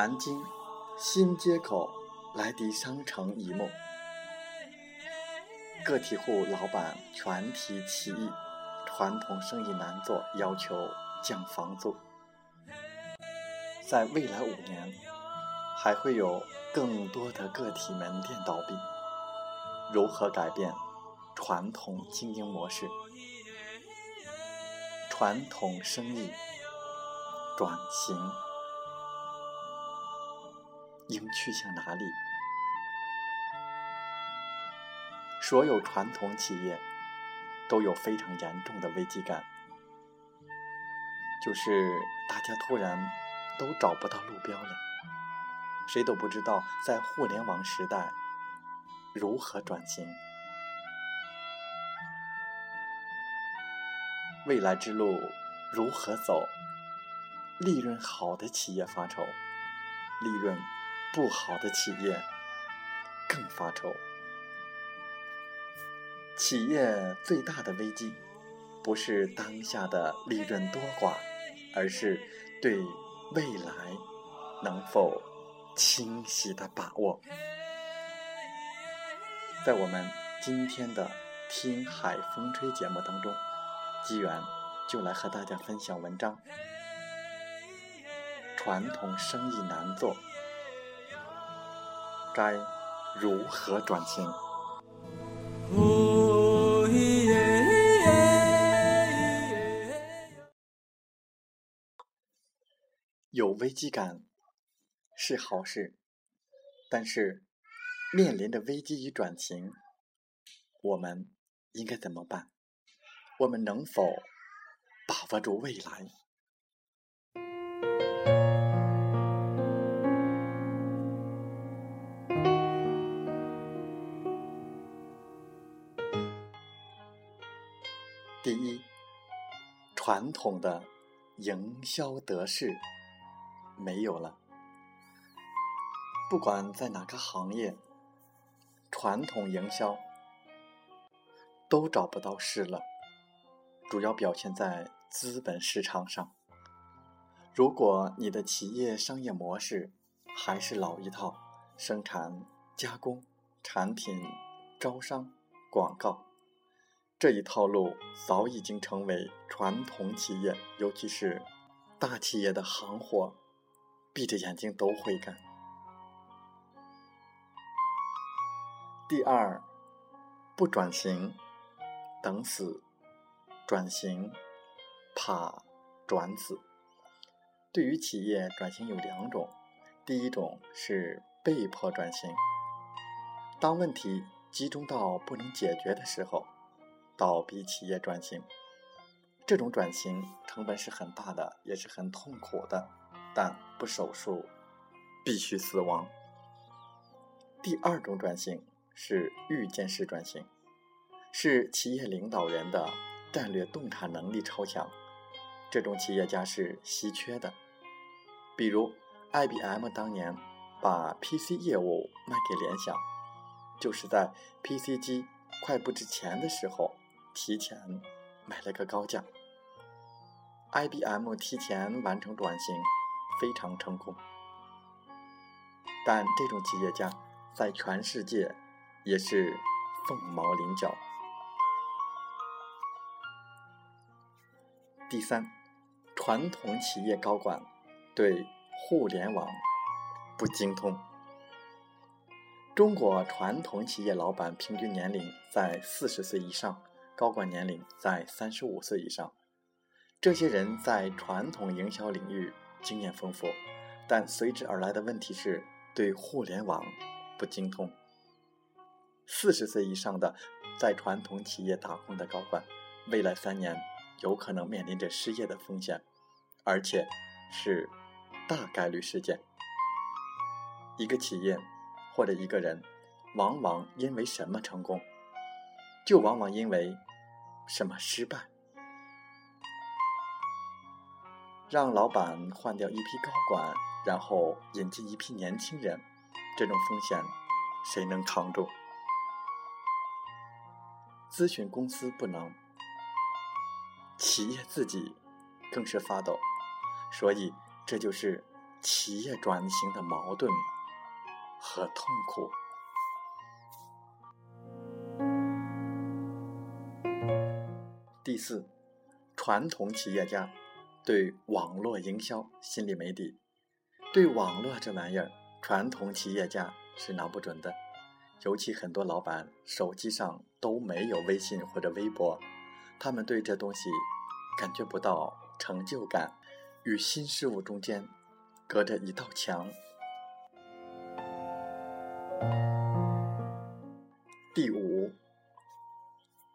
南京新街口莱迪商城一幕，个体户老板全体起义，传统生意难做，要求降房租。在未来五年，还会有更多的个体门店倒闭。如何改变传统经营模式？传统生意转型。应去向哪里？所有传统企业都有非常严重的危机感，就是大家突然都找不到路标了，谁都不知道在互联网时代如何转型，未来之路如何走？利润好的企业发愁，利润。不好的企业更发愁。企业最大的危机，不是当下的利润多寡，而是对未来能否清晰的把握。在我们今天的《听海风吹》节目当中，机缘就来和大家分享文章：传统生意难做。该如何转型？有危机感是好事，但是面临着危机与转型，我们应该怎么办？我们能否把握住未来？第一，传统的营销德式没有了。不管在哪个行业，传统营销都找不到势了。主要表现在资本市场上。如果你的企业商业模式还是老一套，生产、加工、产品、招商、广告。这一套路早已经成为传统企业，尤其是大企业的行货，闭着眼睛都会干。第二，不转型，等死；转型，怕转子。对于企业转型有两种，第一种是被迫转型，当问题集中到不能解决的时候。倒闭企业转型，这种转型成本是很大的，也是很痛苦的，但不手术必须死亡。第二种转型是预见式转型，是企业领导人的战略洞察能力超强，这种企业家是稀缺的。比如，IBM 当年把 PC 业务卖给联想，就是在 PC 机快不值钱的时候。提前买了个高价。IBM 提前完成转型，非常成功。但这种企业家在全世界也是凤毛麟角。第三，传统企业高管对互联网不精通。中国传统企业老板平均年龄在四十岁以上，高管年龄在三十五岁以上。这些人在传统营销领域经验丰富，但随之而来的问题是对互联网不精通。四十岁以上的在传统企业打工的高管，未来三年。有可能面临着失业的风险，而且是大概率事件。一个企业或者一个人，往往因为什么成功，就往往因为什么失败。让老板换掉一批高管，然后引进一批年轻人，这种风险谁能扛住？咨询公司不能。企业自己更是发抖，所以这就是企业转型的矛盾和痛苦。第四，传统企业家对网络营销心里没底，对网络这玩意儿，传统企业家是拿不准的，尤其很多老板手机上都没有微信或者微博。他们对这东西感觉不到成就感，与新事物中间隔着一道墙。第五，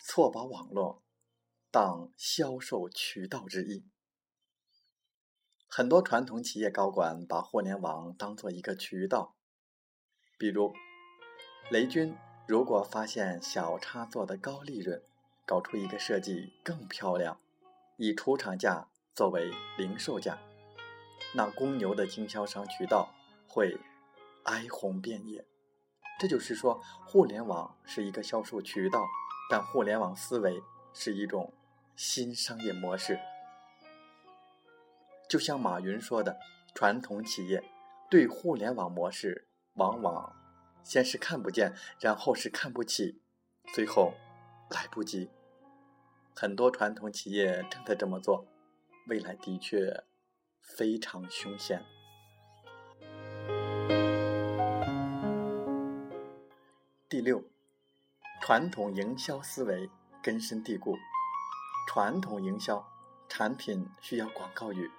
错把网络当销售渠道之一。很多传统企业高管把互联网当做一个渠道，比如雷军，如果发现小插座的高利润。搞出一个设计更漂亮，以出厂价作为零售价，那公牛的经销商渠道会哀鸿遍野。这就是说，互联网是一个销售渠道，但互联网思维是一种新商业模式。就像马云说的，传统企业对互联网模式往往先是看不见，然后是看不起，最后来不及。很多传统企业正在这么做，未来的确非常凶险。第六，传统营销思维根深蒂固。传统营销产品需要广告语，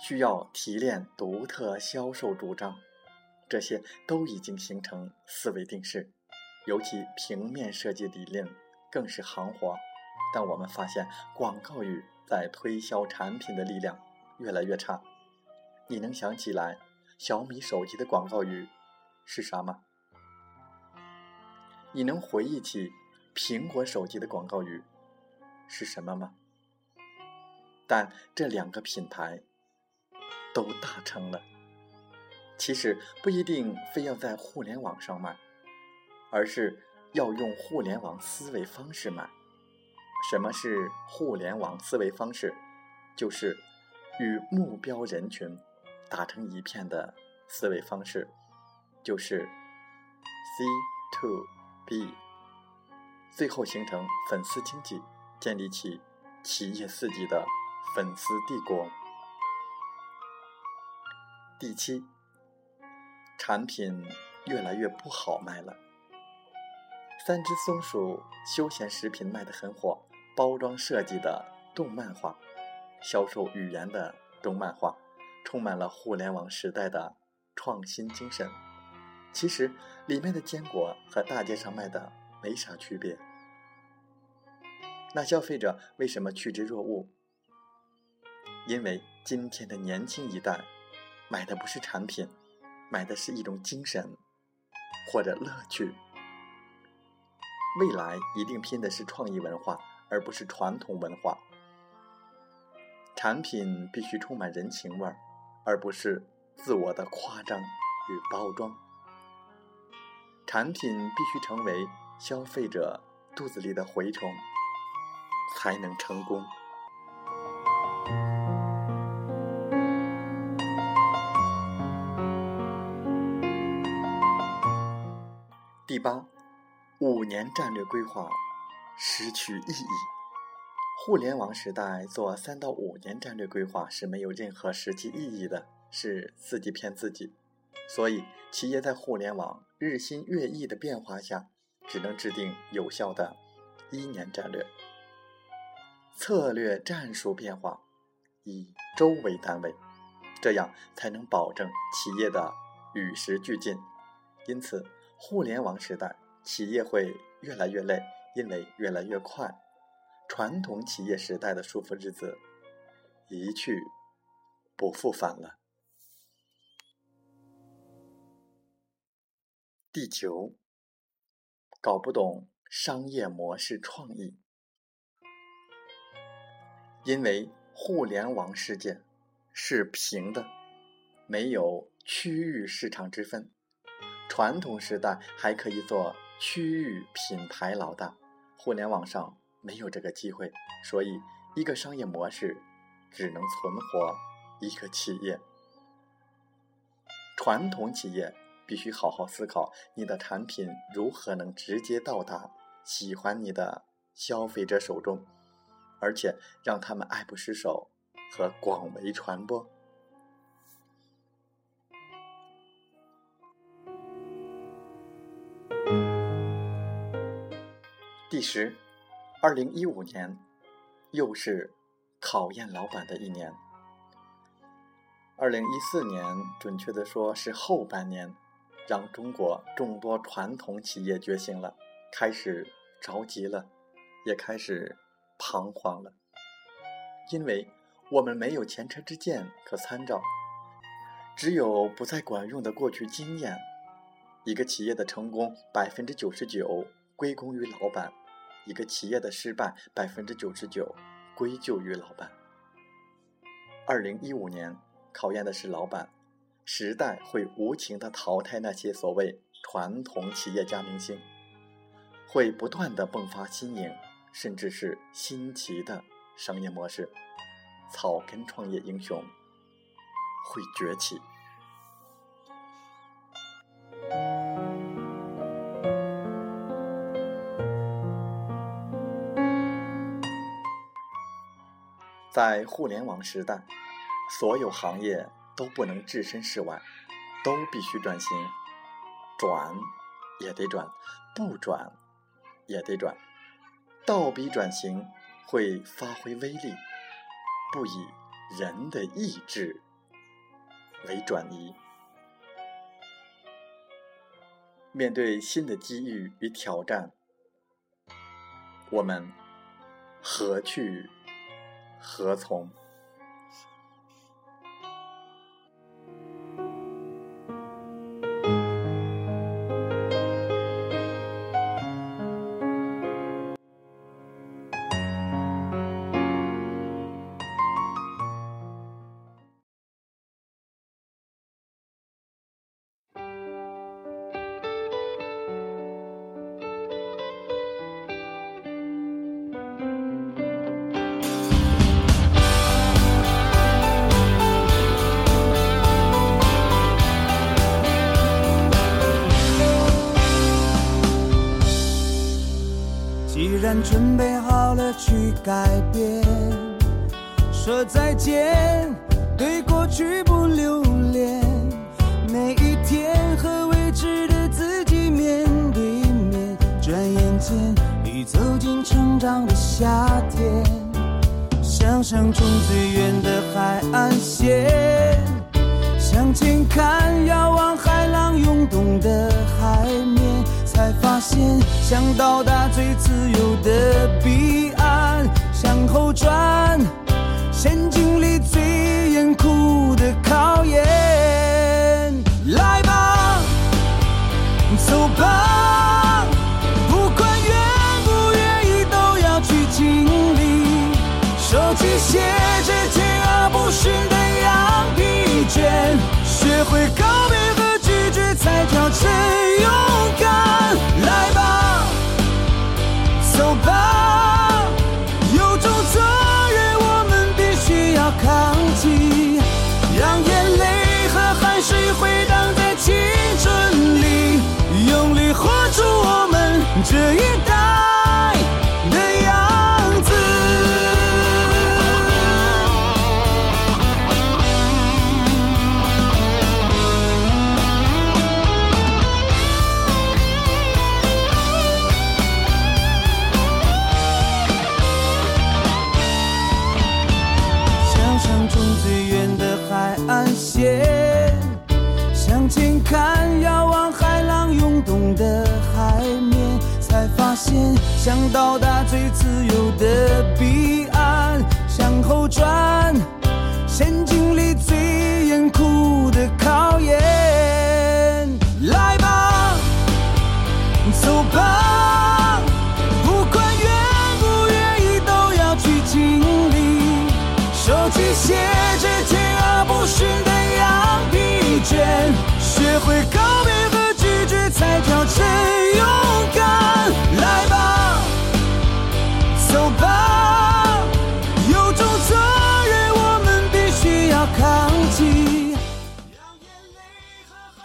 需要提炼独特销售主张，这些都已经形成思维定式。尤其平面设计理念更是行活。但我们发现，广告语在推销产品的力量越来越差。你能想起来小米手机的广告语是啥吗？你能回忆起苹果手机的广告语是什么吗？但这两个品牌都大成了。其实不一定非要在互联网上卖，而是要用互联网思维方式卖。什么是互联网思维方式？就是与目标人群打成一片的思维方式，就是 C to B，最后形成粉丝经济，建立起企业四级的粉丝帝国。第七，产品越来越不好卖了。三只松鼠休闲食品卖得很火。包装设计的动漫画，销售语言的动漫画，充满了互联网时代的创新精神。其实里面的坚果和大街上卖的没啥区别。那消费者为什么趋之若鹜？因为今天的年轻一代买的不是产品，买的是一种精神或者乐趣。未来一定拼的是创意文化。而不是传统文化，产品必须充满人情味儿，而不是自我的夸张与包装。产品必须成为消费者肚子里的蛔虫，才能成功。第八，五年战略规划失去意义。互联网时代做三到五年战略规划是没有任何实际意义的，是自己骗自己。所以，企业在互联网日新月异的变化下，只能制定有效的一年战略。策略战术变化以周为单位，这样才能保证企业的与时俱进。因此，互联网时代企业会越来越累，因为越来越快。传统企业时代的舒服日子一去不复返了。第九，搞不懂商业模式创意。因为互联网世界是平的，没有区域市场之分。传统时代还可以做区域品牌老大，互联网上没有这个机会，所以一个商业模式只能存活一个企业。传统企业必须好好思考，你的产品如何能直接到达喜欢你的消费者手中。而且让他们爱不释手和广为传播。第十，二零一五年又是考验老板的一年。二零一四年，准确的说是后半年，让中国众多传统企业觉醒了，开始着急了，也开始。彷徨了，因为我们没有前车之鉴可参照，只有不再管用的过去经验。一个企业的成功，百分之九十九归功于老板；一个企业的失败，百分之九十九归咎于老板。二零一五年考验的是老板，时代会无情的淘汰那些所谓传统企业家明星，会不断的迸发新颖。甚至是新奇的商业模式，草根创业英雄会崛起。在互联网时代，所有行业都不能置身事外，都必须转型，转也得转，不转也得转。倒逼转型会发挥威力，不以人的意志为转移。面对新的机遇与挑战，我们何去何从？准备好了去改变，说再见，对过去不留恋。每一天和未知的自己面对面，转眼间已走进成长的夏天。想象中最远的海岸线，向前看，遥望海浪涌动的海面。才发现，想到达最自由的彼岸，向后转，想到达最自由的彼岸，向后转，陷进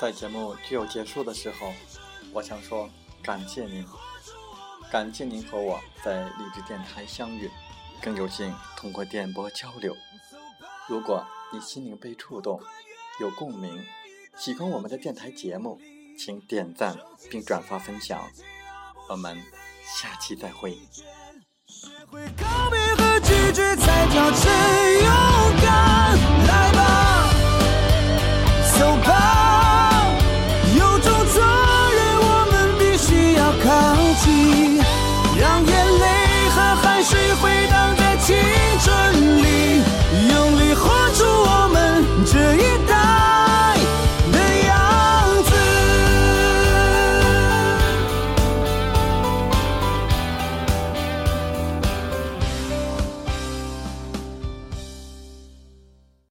在节目就要结束的时候，我想说感谢您，感谢您和我在励志电台相遇，更有幸通过电波交流。如果你心灵被触动，有共鸣，喜欢我们的电台节目，请点赞并转发分享。我们下期再会。学会告别和拒绝，